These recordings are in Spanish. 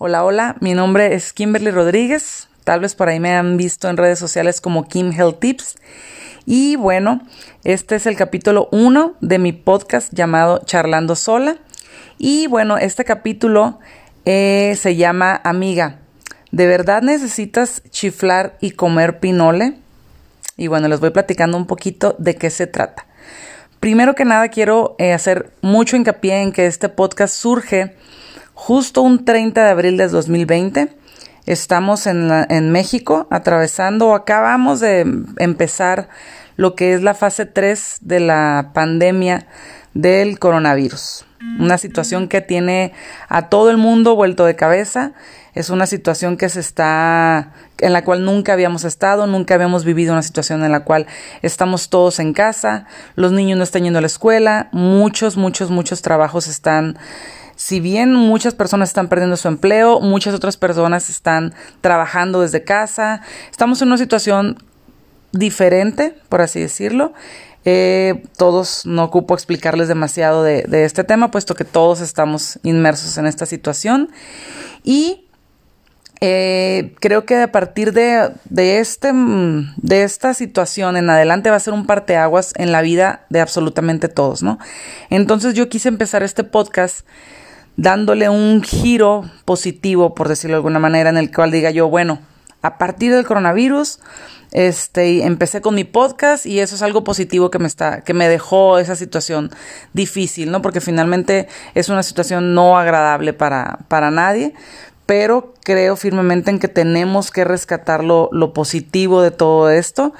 Hola, hola, mi nombre es Kimberly Rodríguez, tal vez por ahí me han visto en redes sociales como Kim Health Tips. Y bueno, este es el capítulo 1 de mi podcast llamado Charlando Sola. Y bueno, este capítulo eh, se llama Amiga. ¿De verdad necesitas chiflar y comer pinole? Y bueno, les voy platicando un poquito de qué se trata. Primero que nada, quiero eh, hacer mucho hincapié en que este podcast surge justo un 30 de abril de 2020. Estamos en, en México atravesando o acabamos de empezar lo que es la fase 3 de la pandemia del coronavirus. Una situación que tiene a todo el mundo vuelto de cabeza. Es una situación que se está, en la cual nunca habíamos estado, nunca habíamos vivido una situación en la cual estamos todos en casa, los niños no están yendo a la escuela, muchos, muchos, muchos trabajos están si bien muchas personas están perdiendo su empleo, muchas otras personas están trabajando desde casa. Estamos en una situación diferente, por así decirlo. Eh, todos no ocupo explicarles demasiado de, este tema, puesto que todos estamos inmersos en esta situación. Y eh, creo que a partir de, de, este, de esta situación en adelante va a ser un parteaguas en la vida de absolutamente todos, ¿no? Entonces yo quise empezar este podcast dándole un giro positivo, por decirlo de alguna manera, en el cual diga yo, bueno, a partir del coronavirus, este, empecé con mi podcast y eso es algo positivo que me está, que me dejó esa situación difícil, ¿no? Porque finalmente es una situación no agradable para, para nadie, pero creo firmemente en que tenemos que rescatar lo, lo positivo de todo esto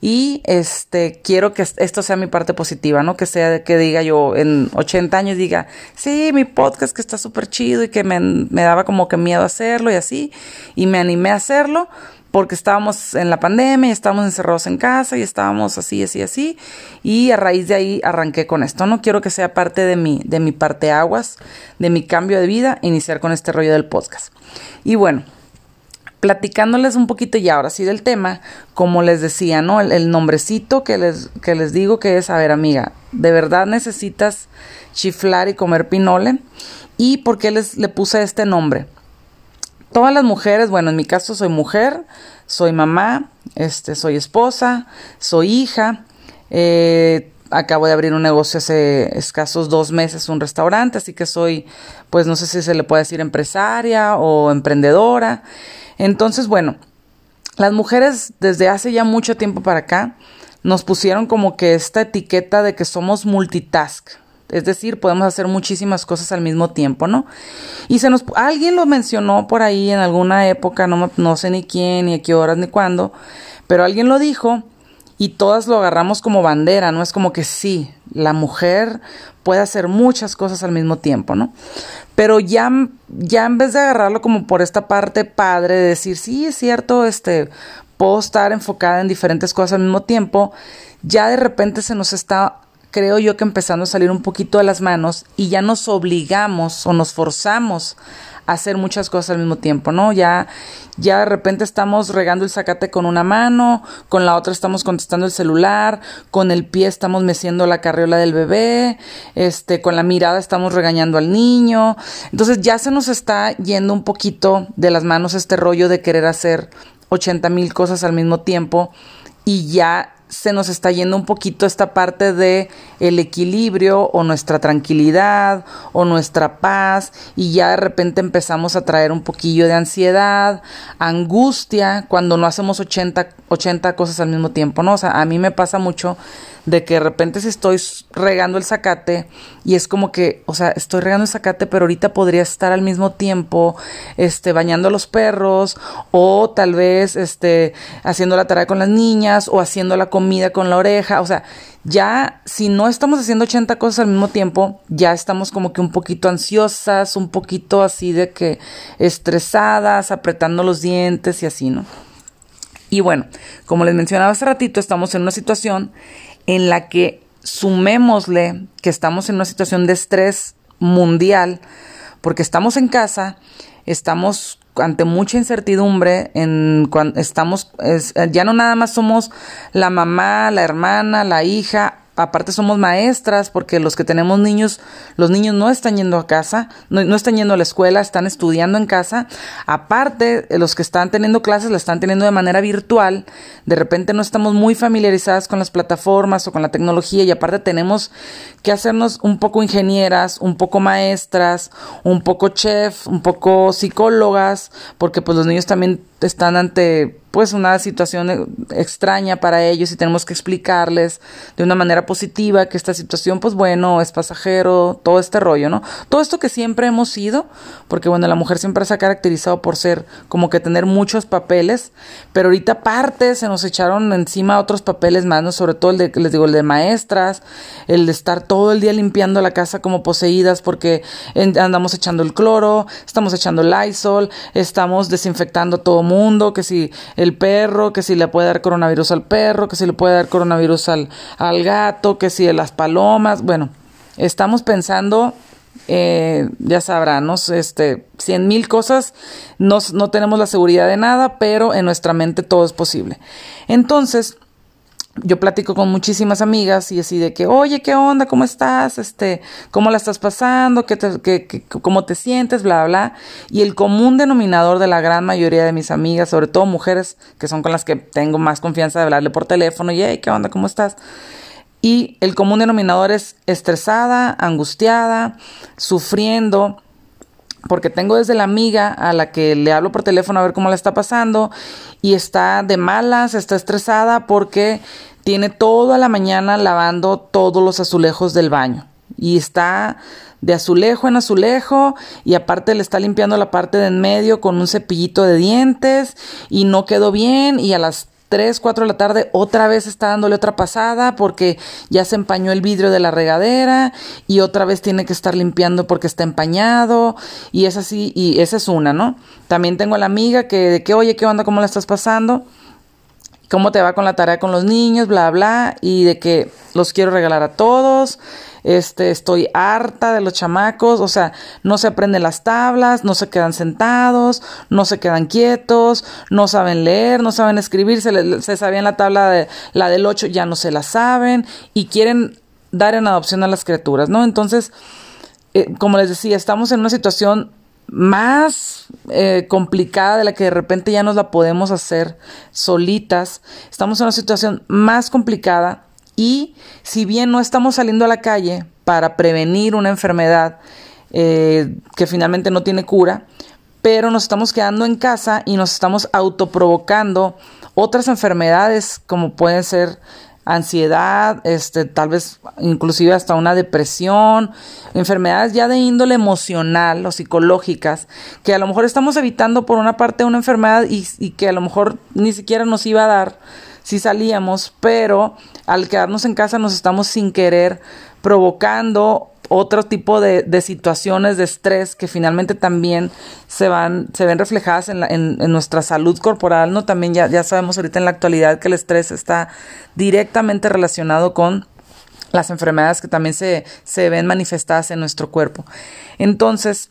y este quiero que esto sea mi parte positiva, ¿no? Que sea que diga yo en 80 años diga, sí, mi podcast que está súper chido y que me, me daba como que miedo hacerlo y así, y me animé a hacerlo porque estábamos en la pandemia y estábamos encerrados en casa y estábamos así, así, así. Y a raíz de ahí arranqué con esto. No quiero que sea parte de mi, de mi parte aguas, de mi cambio de vida, iniciar con este rollo del podcast. Y bueno, platicándoles un poquito ya ahora sí del tema, como les decía, ¿no? El, nombrecito que les, que les digo que es, a ver amiga, ¿de verdad necesitas chiflar y comer pinole? ¿Y por qué les le puse este nombre? Todas las mujeres, bueno, en mi caso soy mujer, soy mamá, este, soy esposa, soy hija, eh, acabo de abrir un negocio hace escasos dos meses, un restaurante, así que soy, pues no sé si se le puede decir empresaria o emprendedora. Entonces, bueno, las mujeres desde hace ya mucho tiempo para acá nos pusieron como que esta etiqueta de que somos multitask. Es decir, podemos hacer muchísimas cosas al mismo tiempo, ¿no? Y se nos, alguien lo mencionó por ahí en alguna época, no, no sé ni quién, ni a qué horas, ni cuándo, pero alguien lo dijo y todas lo agarramos como bandera, ¿no? Es como que sí, la mujer puede hacer muchas cosas al mismo tiempo, ¿no? Pero ya, ya en vez de agarrarlo como por esta parte padre, de decir, sí, es cierto, este, puedo estar enfocada en diferentes cosas al mismo tiempo, ya de repente se nos está, creo yo que empezando a salir un poquito de las manos y ya nos obligamos o nos forzamos hacer muchas cosas al mismo tiempo, ¿no? Ya, ya de repente estamos regando el zacate con una mano, con la otra estamos contestando el celular, con el pie estamos meciendo la carriola del bebé, este, con la mirada estamos regañando al niño. Entonces ya se nos está yendo un poquito de las manos este rollo de querer hacer 80 mil cosas al mismo tiempo y ya se nos está yendo un poquito esta parte de el equilibrio o nuestra tranquilidad o nuestra paz y ya de repente empezamos a traer un poquillo de ansiedad, angustia cuando no hacemos 80, 80 cosas al mismo tiempo, ¿no? O sea, a mí me pasa mucho de que de repente si estoy regando el zacate y es como que, o sea, estoy regando el zacate, pero ahorita podría estar al mismo tiempo, este, bañando a los perros o tal vez, este, haciendo la tarea con las niñas o haciendo la comida con la oreja, o sea, ya si no estamos haciendo 80 cosas al mismo tiempo, ya estamos como que un poquito ansiosas, un poquito así de que estresadas, apretando los dientes y así, ¿no? Y bueno, como les mencionaba hace ratito, estamos en una situación en la que sumémosle que estamos en una situación de estrés mundial, porque estamos en casa, estamos ante mucha incertidumbre, en cuando estamos, ya no nada más somos la mamá, la hermana, la hija, aparte somos maestras porque los que tenemos niños, los niños no están yendo a casa, no, no, están yendo a la escuela, están estudiando en casa. Aparte, los que están teniendo clases la están teniendo de manera virtual. De repente no estamos muy familiarizadas con las plataformas o con la tecnología y aparte tenemos que hacernos un poco ingenieras, un poco maestras, un poco chef, un poco psicólogas, porque pues los niños también están ante pues una situación extraña para ellos y tenemos que explicarles de una manera positiva que esta situación pues bueno es pasajero, todo este rollo, ¿no? Todo esto que siempre hemos sido, porque bueno, la mujer siempre se ha caracterizado por ser como que tener muchos papeles, pero ahorita aparte se nos echaron encima otros papeles más, ¿no? Sobre todo el de, les digo, el de maestras, el de estar todo el día limpiando la casa como poseídas porque andamos echando el cloro, estamos echando el Lysol, estamos desinfectando todo mundo, que si el perro, que si le puede dar coronavirus al perro, que si le puede dar coronavirus al, al gato, que si las palomas, bueno, estamos pensando eh, ya sabrán, ¿no? este, cien mil cosas, no, no tenemos la seguridad de nada, pero en nuestra mente todo es posible. Entonces, yo platico con muchísimas amigas y así de que, oye, ¿qué onda? ¿Cómo estás? Este, ¿cómo la estás pasando? ¿Qué te, ¿Cómo te sientes? Bla, bla. Y el común denominador de la gran mayoría de mis amigas, sobre todo mujeres que son con las que tengo más confianza de hablarle por teléfono, y, hey, ¿qué onda? ¿Cómo estás? Y el común denominador es estresada, angustiada, sufriendo, porque tengo desde la amiga a la que le hablo por teléfono a ver cómo le está pasando y está de malas, está estresada porque tiene toda la mañana lavando todos los azulejos del baño. Y está de azulejo en azulejo y aparte le está limpiando la parte de en medio con un cepillito de dientes y no quedó bien y a las 3, 4 de la tarde otra vez está dándole otra pasada porque ya se empañó el vidrio de la regadera y otra vez tiene que estar limpiando porque está empañado y es así y esa es una, ¿no? También tengo a la amiga que de que, oye, ¿qué onda? ¿Cómo la estás pasando? ¿Cómo te va con la tarea con los niños? Bla, bla, y de que los quiero regalar a todos este, estoy harta de los chamacos, o sea, no se aprenden las tablas, no se quedan sentados, no se quedan quietos, no saben leer, no saben escribir, se, se sabían la tabla de la del 8, ya no se la saben y quieren dar en adopción a las criaturas, ¿no? Entonces, eh, como les decía, estamos en una situación más eh, complicada de la que de repente ya nos la podemos hacer solitas. Estamos en una situación más complicada y si bien no estamos saliendo a la calle para prevenir una enfermedad eh, que finalmente no tiene cura, pero nos estamos quedando en casa y nos estamos autoprovocando otras enfermedades como pueden ser ansiedad, este, tal vez inclusive hasta una depresión, enfermedades ya de índole emocional o psicológicas, que a lo mejor estamos evitando por una parte una enfermedad y, y que a lo mejor ni siquiera nos iba a dar si salíamos, pero al quedarnos en casa nos estamos sin querer provocando otro tipo de, situaciones de estrés que finalmente también se van, se ven reflejadas en, en, nuestra salud corporal, ¿no? También ya, ya sabemos ahorita en la actualidad que el estrés está directamente relacionado con las enfermedades que también se, se ven manifestadas en nuestro cuerpo. Entonces,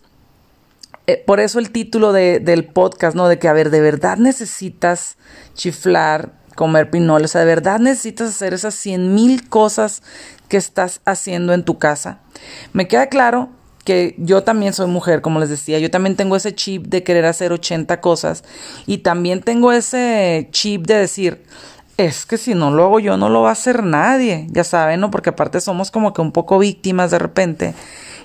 eh, por eso el título de, del podcast, ¿no? De que, a ver, de verdad necesitas chiflar comer pinole. O sea, de verdad necesitas hacer esas cien mil cosas que estás haciendo en tu casa. Me queda claro que yo también soy mujer, como les decía, yo también tengo ese chip de querer hacer 80 cosas y también tengo ese chip de decir, es que si no lo hago yo, no lo va a hacer nadie, ya saben, ¿no? Porque aparte somos como que un poco víctimas de repente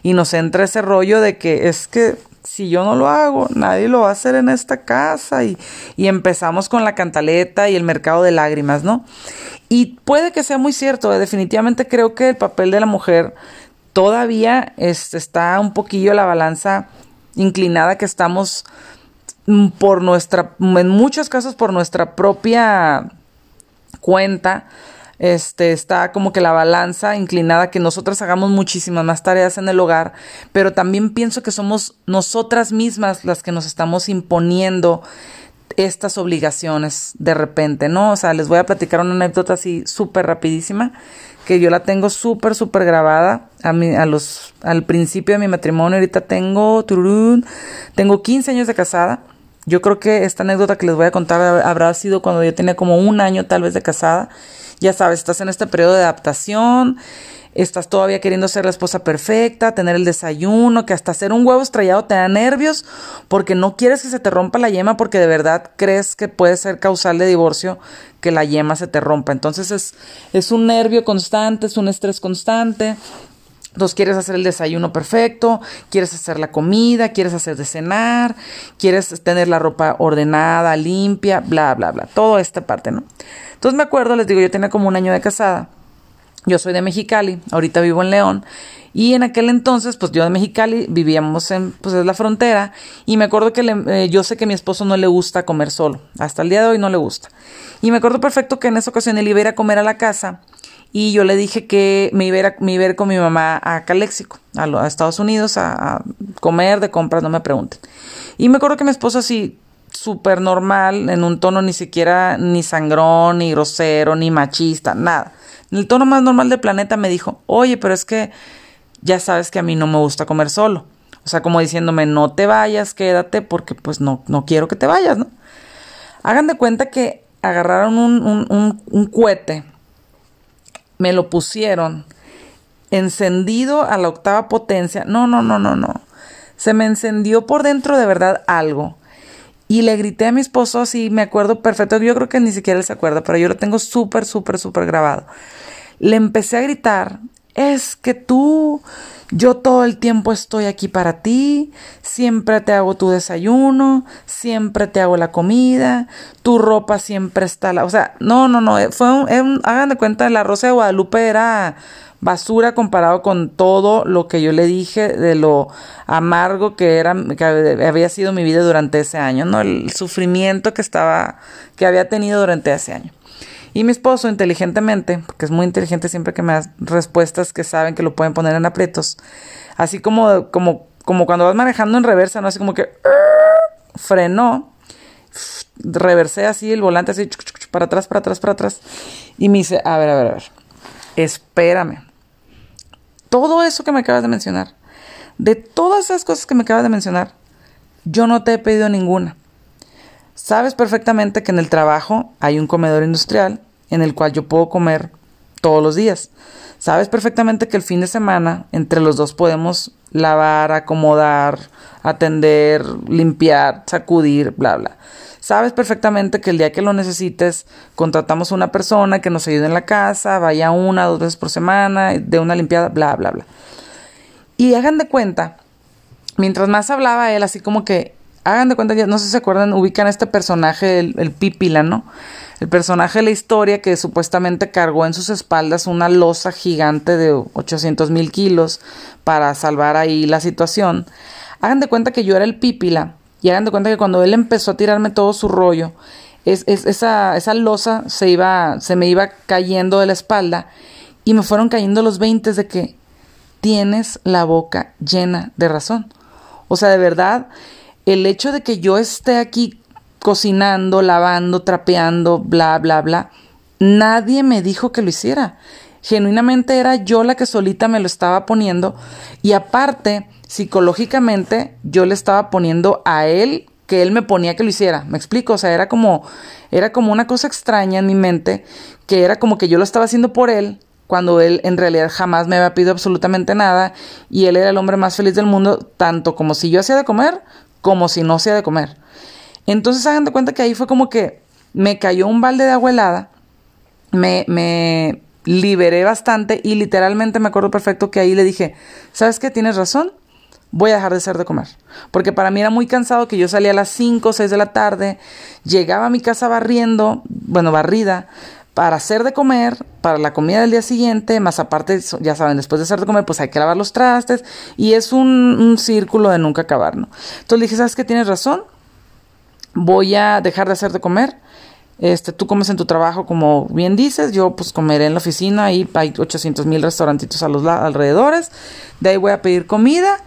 y nos entra ese rollo de que es que si yo no lo hago, nadie lo va a hacer en esta casa y, empezamos con la cantaleta y el mercado de lágrimas, ¿no? Y puede que sea muy cierto, ¿eh? definitivamente creo que el papel de la mujer todavía está un poquillo la balanza inclinada que estamos mm, por nuestra, en muchos casos por nuestra propia cuenta, este, está como que la balanza inclinada que nosotras hagamos muchísimas más tareas en el hogar, pero también pienso que somos nosotras mismas las que nos estamos imponiendo estas obligaciones de repente, ¿no? O sea, les voy a platicar una anécdota así súper rapidísima, que yo la tengo súper, súper grabada a, mi, a los, al principio de mi matrimonio, ahorita tengo, tururún, tengo 15 años de casada, yo creo que esta anécdota que les voy a contar habrá sido cuando yo tenía como un año tal vez de casada ya sabes, estás en este periodo de adaptación, estás todavía queriendo ser la esposa perfecta, tener el desayuno, que hasta hacer un huevo estrellado te da nervios porque no quieres que se te rompa la yema porque de verdad crees que puede ser causal de divorcio que la yema se te rompa. Entonces es, es un nervio constante, es un estrés constante. Entonces quieres hacer el desayuno perfecto, quieres hacer la comida, quieres hacer de cenar, quieres tener la ropa ordenada, limpia, bla, bla, bla. Toda esta parte, ¿no? Entonces me acuerdo, les digo, yo tenía como un año de casada yo soy de Mexicali, ahorita vivo en León. Y en aquel entonces, pues yo de Mexicali vivíamos en pues es la frontera y me acuerdo que eh, yo sé que mi esposo no le gusta comer solo, hasta el día de hoy no le gusta. Y me acuerdo perfecto que en esa ocasión él iba a ir a comer a la casa y yo le dije que me iba a ir, con mi mamá a Caléxico, a, Estados Unidos, a, comer de compras, no me pregunten. Y me acuerdo que mi esposo así súper normal, en un tono ni siquiera ni sangrón, ni grosero, ni machista, nada en el tono más normal del planeta me dijo, oye, pero es que ya sabes que a mí no me gusta comer solo. O sea, como diciéndome, no te vayas, quédate, porque pues no, no quiero que te vayas, ¿no? Hagan de cuenta que agarraron un, un, un, cohete, me lo pusieron encendido a la octava potencia. No, no, no, no, no. Se me encendió por dentro de verdad algo. Y le grité a mi esposo así, me acuerdo perfecto, yo creo que ni siquiera él se acuerda, pero yo lo tengo súper, súper, súper grabado. Le empecé a gritar, es que tú, yo todo el tiempo estoy aquí para ti, siempre te hago tu desayuno, siempre te hago la comida, tu ropa siempre está, la... o sea, no, no, no, fue un, hagan de cuenta, la Rosa de Guadalupe era basura comparado con todo lo que yo le dije de lo amargo que era que había sido mi vida durante ese año, ¿no? El sufrimiento que estaba que había tenido durante ese año. Y mi esposo inteligentemente, porque es muy inteligente siempre que me da respuestas que saben que lo pueden poner en aprietos, así como como como cuando vas manejando en reversa, no así como que frenó, reversé así el volante así para atrás, para atrás, para atrás y me dice, a ver, a ver, a ver. Espérame todo eso que me acabas de mencionar, de todas esas cosas que me acabas de mencionar, yo no te he pedido ninguna. Sabes perfectamente que en el trabajo hay un comedor industrial en el cual yo puedo comer todos los días. Sabes perfectamente que el fin de semana entre los dos podemos lavar, acomodar, atender, limpiar, sacudir, bla, bla. Sabes perfectamente que el día que lo necesites, contratamos a una persona que nos ayude en la casa, vaya una, dos veces por semana, de una limpiada, bla, bla, bla. Y hagan de cuenta, mientras más hablaba él, así como que, hagan de cuenta, no sé si se acuerdan, ubican a este personaje, el, el Pípila, ¿no? El personaje de la historia que supuestamente cargó en sus espaldas una losa gigante de 800 mil kilos para salvar ahí la situación. Hagan de cuenta que yo era el Pípila y hagan de cuenta que cuando él empezó a tirarme todo su rollo, es, esa, esa losa se, iba, se me iba cayendo de la espalda y me fueron cayendo los veintes de que tienes la boca llena de razón. O sea, de verdad, el hecho de que yo esté aquí cocinando, lavando, trapeando, bla, bla, bla, nadie me dijo que lo hiciera. Genuinamente era yo la que solita me lo estaba poniendo y aparte psicológicamente yo le estaba poniendo a él que él me ponía que lo hiciera. ¿Me explico? O sea, era como era como una cosa extraña en mi mente que era como que yo lo estaba haciendo por él cuando él en realidad jamás me había pedido absolutamente nada y él era el hombre más feliz del mundo, tanto como si yo hacía de comer como si no hacía de comer. Entonces hagan de cuenta que ahí fue como que me cayó un balde de agua helada, me, me liberé bastante y literalmente me acuerdo perfecto que ahí le dije, ¿sabes qué? Tienes razón, voy a dejar de hacer de comer. Porque para mí era muy cansado que yo salía a las 5 o 6 de la tarde, llegaba a mi casa barriendo, bueno, barrida, para hacer de comer, para la comida del día siguiente, más aparte, ya saben, después de hacer de comer, pues hay que lavar los trastes y es un, un círculo de nunca acabar, ¿no? Entonces le dije, ¿sabes qué? Tienes razón, voy a dejar de hacer de comer. Este, tú comes en tu trabajo como bien dices, yo pues comeré en la oficina, ahí hay 800 mil restaurantitos a los alrededores, de ahí voy a pedir comida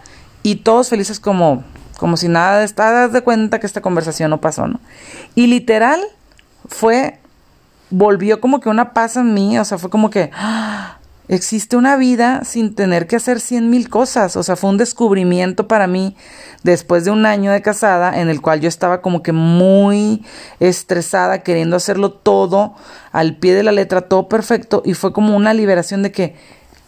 y todos felices como, como si nada, estás de cuenta que esta conversación no pasó, ¿no? Y literal fue, volvió como que una paz en mí, o sea, fue como que, ¡ah! existe una vida sin tener que hacer cien mil cosas. O sea, fue un descubrimiento para mí después de un año de casada en el cual yo estaba como que muy estresada, queriendo hacerlo todo al pie de la letra, todo perfecto. Y fue como una liberación de que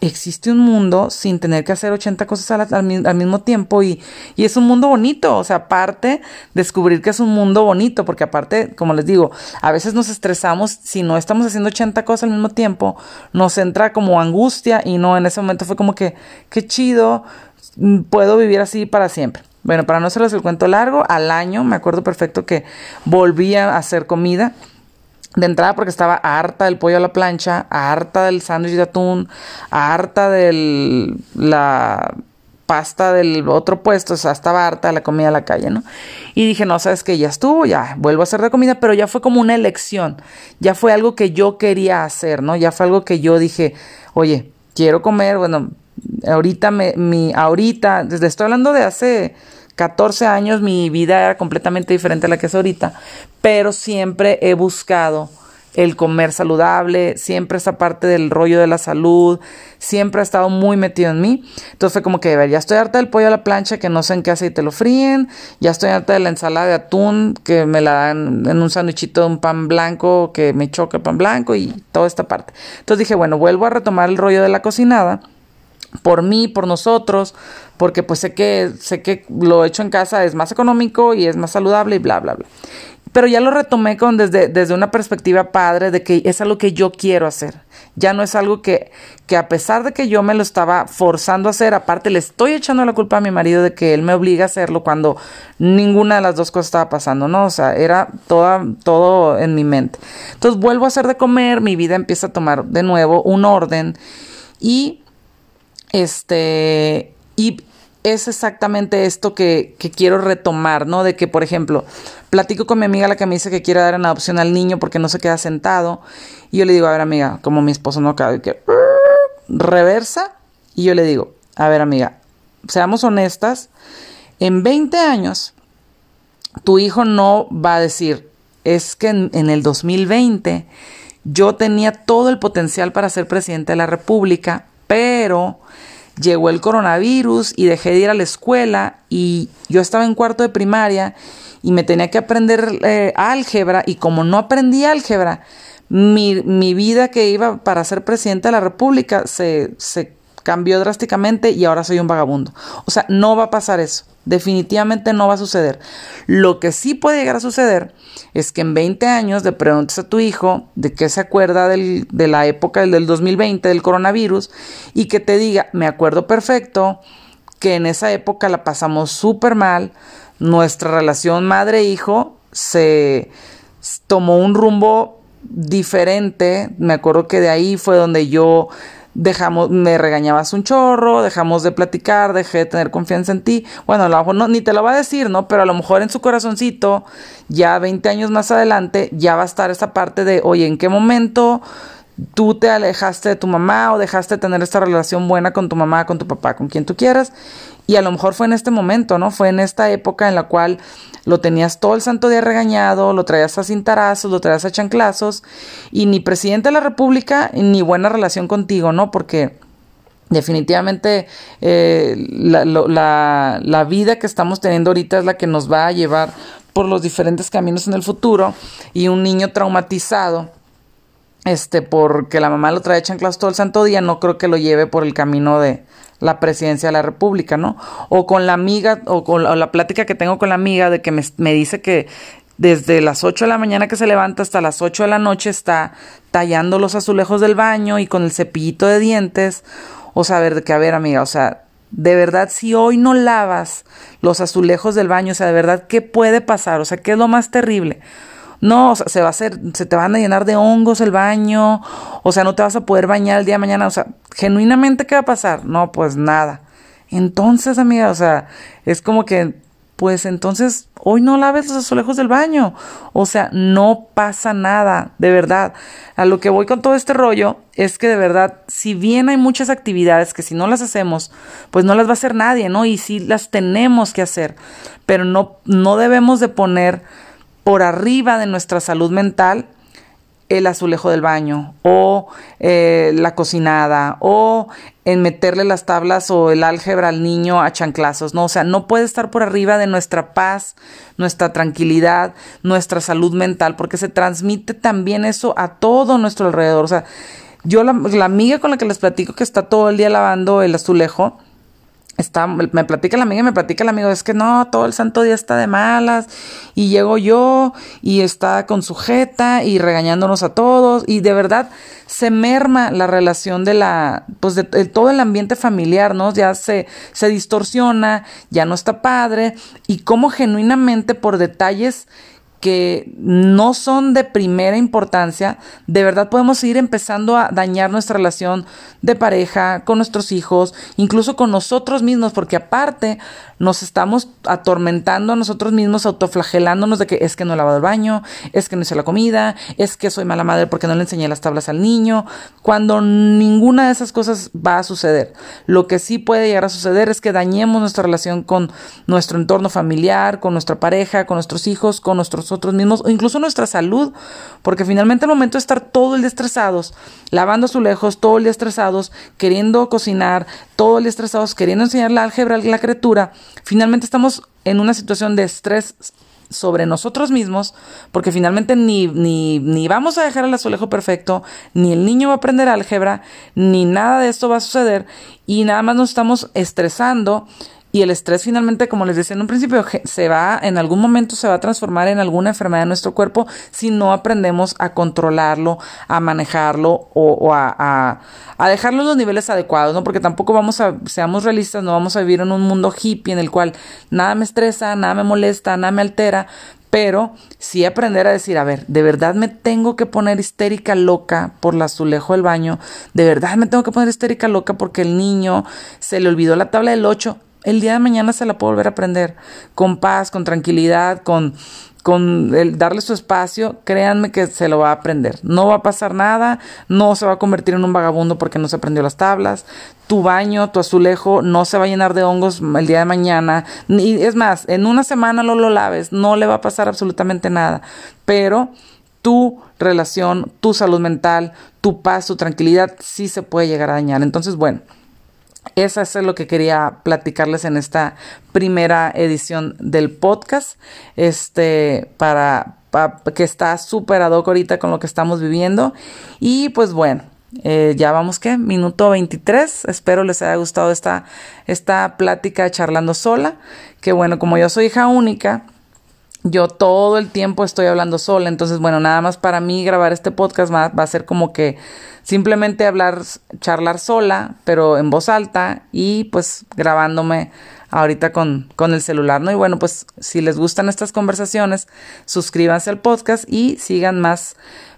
existe un mundo sin tener que hacer 80 cosas al, mismo tiempo y, y, es un mundo bonito, o sea, aparte descubrir que es un mundo bonito, porque aparte, como les digo, a veces nos estresamos si no estamos haciendo 80 cosas al mismo tiempo, nos entra como angustia y no, en ese momento fue como que, qué chido, mm, puedo vivir así para siempre. Bueno, para no hacerles el cuento largo, al año me acuerdo perfecto que volvía a hacer comida de entrada porque estaba harta del pollo a la plancha, harta del sándwich de atún, harta de la pasta del otro puesto, o sea, estaba harta de la comida a la calle, ¿no? Y dije, no, sabes que ya estuvo, ya vuelvo a hacer de comida, pero ya fue como una elección, ya fue algo que yo quería hacer, ¿no? Ya fue algo que yo dije, oye, quiero comer, bueno, ahorita me, mi, ahorita, desde estoy hablando de hace 14 años mi vida era completamente diferente a la que es ahorita, pero siempre he buscado el comer saludable, siempre esa parte del rollo de la salud, siempre ha estado muy metido en mí. Entonces fue como que, ver, ya estoy harta del pollo a la plancha, que no sé en qué aceite lo fríen, ya estoy harta de la ensalada de atún, que me la dan en un sándwichito de un pan blanco, que me choca el pan blanco y toda esta parte. Entonces dije, bueno, vuelvo a retomar el rollo de la cocinada por mí, por nosotros, porque pues sé que sé que lo hecho en casa es más económico y es más saludable y bla bla bla. Pero ya lo retomé con desde, desde una perspectiva padre de que es algo que yo quiero hacer. Ya no es algo que, que a pesar de que yo me lo estaba forzando a hacer, aparte le estoy echando la culpa a mi marido de que él me obliga a hacerlo cuando ninguna de las dos cosas estaba pasando, ¿no? O sea, era toda, todo en mi mente. Entonces vuelvo a hacer de comer, mi vida empieza a tomar de nuevo un orden y este, y es exactamente esto que, que, quiero retomar, ¿no? De que, por ejemplo, platico con mi amiga la que me dice que quiere dar en adopción al niño porque no se queda sentado. Y yo le digo, a ver, amiga, como mi esposo no cabe, que reversa. Y yo le digo, a ver, amiga, seamos honestas, en 20 años, tu hijo no va a decir, es que en, en el 2020 yo tenía todo el potencial para ser presidente de la República, llegó el coronavirus y dejé de ir a la escuela y yo estaba en cuarto de primaria y me tenía que aprender eh, álgebra y como no aprendí álgebra, mi, mi, vida que iba para ser presidente de la República se, se cambió drásticamente y ahora soy un vagabundo. O sea, no va a pasar eso. Definitivamente no va a suceder. Lo que sí puede llegar a suceder es que en 20 años le preguntes a tu hijo de qué se acuerda de la época del 2020, del coronavirus, y que te diga, me acuerdo perfecto que en esa época la pasamos súper mal, nuestra relación madre-hijo se tomó un rumbo diferente, me acuerdo que de ahí fue donde yo dejamos, me regañabas un chorro, dejamos de platicar, dejé de tener confianza en ti. Bueno, a lo mejor no, ni te lo va a decir, ¿no? Pero a lo mejor en su corazoncito, ya 20 años más adelante, ya va a estar esa parte de, oye, ¿en qué momento tú te alejaste de tu mamá o dejaste de tener esta relación buena con tu mamá, con tu papá, con quien tú quieras? Y a lo mejor fue en este momento, ¿no? Fue en esta época en la cual lo tenías todo el santo día regañado, lo traías a cintarazos, lo traías a chanclazos, y ni presidente de la República ni buena relación contigo, ¿no? Porque definitivamente eh, la, la, la vida que estamos teniendo ahorita es la que nos va a llevar por los diferentes caminos en el futuro y un niño traumatizado este porque la mamá lo trae chanclas todo el santo día no creo que lo lleve por el camino de, la presidencia de la República, ¿no? O con la amiga, o con la, plática que tengo con la amiga de que me, dice que desde las 8 de la mañana que se levanta hasta las 8 de la noche está tallando los azulejos del baño y con el cepillito de dientes. O sea, a ver, que a ver, amiga, o sea, de verdad, si hoy no lavas los azulejos del baño, o sea, de verdad, ¿qué puede pasar? O sea, ¿qué es lo más terrible? No, o sea, se va a hacer, se te van a llenar de hongos el baño, o sea, no te vas a poder bañar el día de mañana, o sea, genuinamente, ¿qué va a pasar? No, pues nada. Entonces, amiga, o sea, es como que, pues entonces, hoy no laves los azulejos del baño. O sea, no pasa nada, de verdad. A lo que voy con todo este rollo es que de verdad, si bien hay muchas actividades que si no las hacemos, pues no las va a hacer nadie, ¿no? Y sí las tenemos que hacer, pero no, no debemos de poner por arriba de nuestra salud mental el azulejo del baño o eh, la cocinada o en meterle las tablas o el álgebra al niño a chanclazos, ¿no? O sea, no puede estar por arriba de nuestra paz, nuestra tranquilidad, nuestra salud mental, porque se transmite también eso a todo nuestro alrededor. O sea, yo la, la amiga con la que les platico que está todo el día lavando el azulejo, Está, me platica la amiga y me platica el amigo, es que no, todo el santo día está de malas y llego yo y está con sujeta y regañándonos a todos y de verdad se merma la relación de la, pues de, todo el ambiente familiar, ¿no? Ya se, se distorsiona, ya no está padre y cómo genuinamente por detalles que no son de primera importancia, de verdad podemos ir empezando a dañar nuestra relación de pareja, con nuestros hijos, incluso con nosotros mismos, porque aparte nos estamos atormentando a nosotros mismos, autoflagelándonos de que es que no he lavado el baño, es que no hice la comida, es que soy mala madre porque no le enseñé las tablas al niño, cuando ninguna de esas cosas va a suceder. Lo que sí puede llegar a suceder es que dañemos nuestra relación con nuestro entorno familiar, con nuestra pareja, con nuestros hijos, con nuestros nosotros mismos o incluso nuestra salud, porque finalmente al momento de estar todo el día estresados, lavando azulejos, todo el día estresados, queriendo cocinar, todo el día estresados, queriendo enseñar la álgebra a la criatura, finalmente estamos en una situación de estrés sobre nosotros mismos, porque finalmente ni, ni, ni vamos a dejar el azulejo perfecto, ni el niño va a aprender álgebra, ni nada de esto va a suceder, y nada más nos estamos estresando y el estrés finalmente, como les decía en un principio, se va, en algún momento se va a transformar en alguna enfermedad de nuestro cuerpo si no aprendemos a controlarlo, a manejarlo o, a, a, a, dejarlo en los niveles adecuados, ¿no? Porque tampoco vamos a, seamos realistas, no vamos a vivir en un mundo hippie en el cual nada me estresa, nada me molesta, nada me altera, pero sí aprender a decir, a ver, de verdad me tengo que poner histérica loca por la azulejo del baño, de verdad me tengo que poner histérica loca porque el niño se le olvidó la tabla del 8 el día de mañana se la puedo volver a aprender con paz, con tranquilidad, con, con darle su espacio, créanme que se lo va a aprender. No va a pasar nada, no se va a convertir en un vagabundo porque no se aprendió las tablas. Tu baño, tu azulejo no se va a llenar de hongos el día de mañana. Ni, es más, en una semana no lo laves, no le va a pasar absolutamente nada. Pero tu relación, tu salud mental, tu paz, tu tranquilidad sí se puede llegar a dañar. Entonces, bueno. Eso es lo que quería platicarles en esta primera edición del podcast. Este, para, que está súper ad hoc ahorita con lo que estamos viviendo. Y pues bueno, eh, ya vamos que minuto 23. Espero les haya gustado esta, esta plática charlando sola. Que bueno, como yo soy hija única, yo todo el tiempo estoy hablando sola. Entonces, bueno, nada más para mí grabar este podcast va, va a ser como que simplemente hablar, charlar sola, pero en voz alta y pues grabándome ahorita con, con el celular, ¿no? Y bueno, pues si les gustan estas conversaciones, suscríbanse al podcast y sigan más,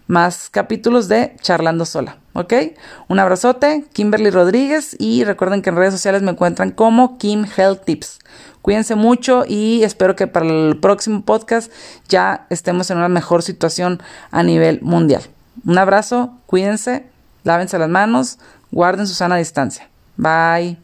más capítulos de Charlando Sola, ¿ok? Un abrazote, Kimberly Rodríguez y recuerden que en redes sociales me encuentran como Kim Health Tips. Cuídense mucho y espero que para el próximo podcast ya estemos en una mejor situación a nivel mundial. Un abrazo, cuídense lávense las manos, guarden su sana distancia. Bye.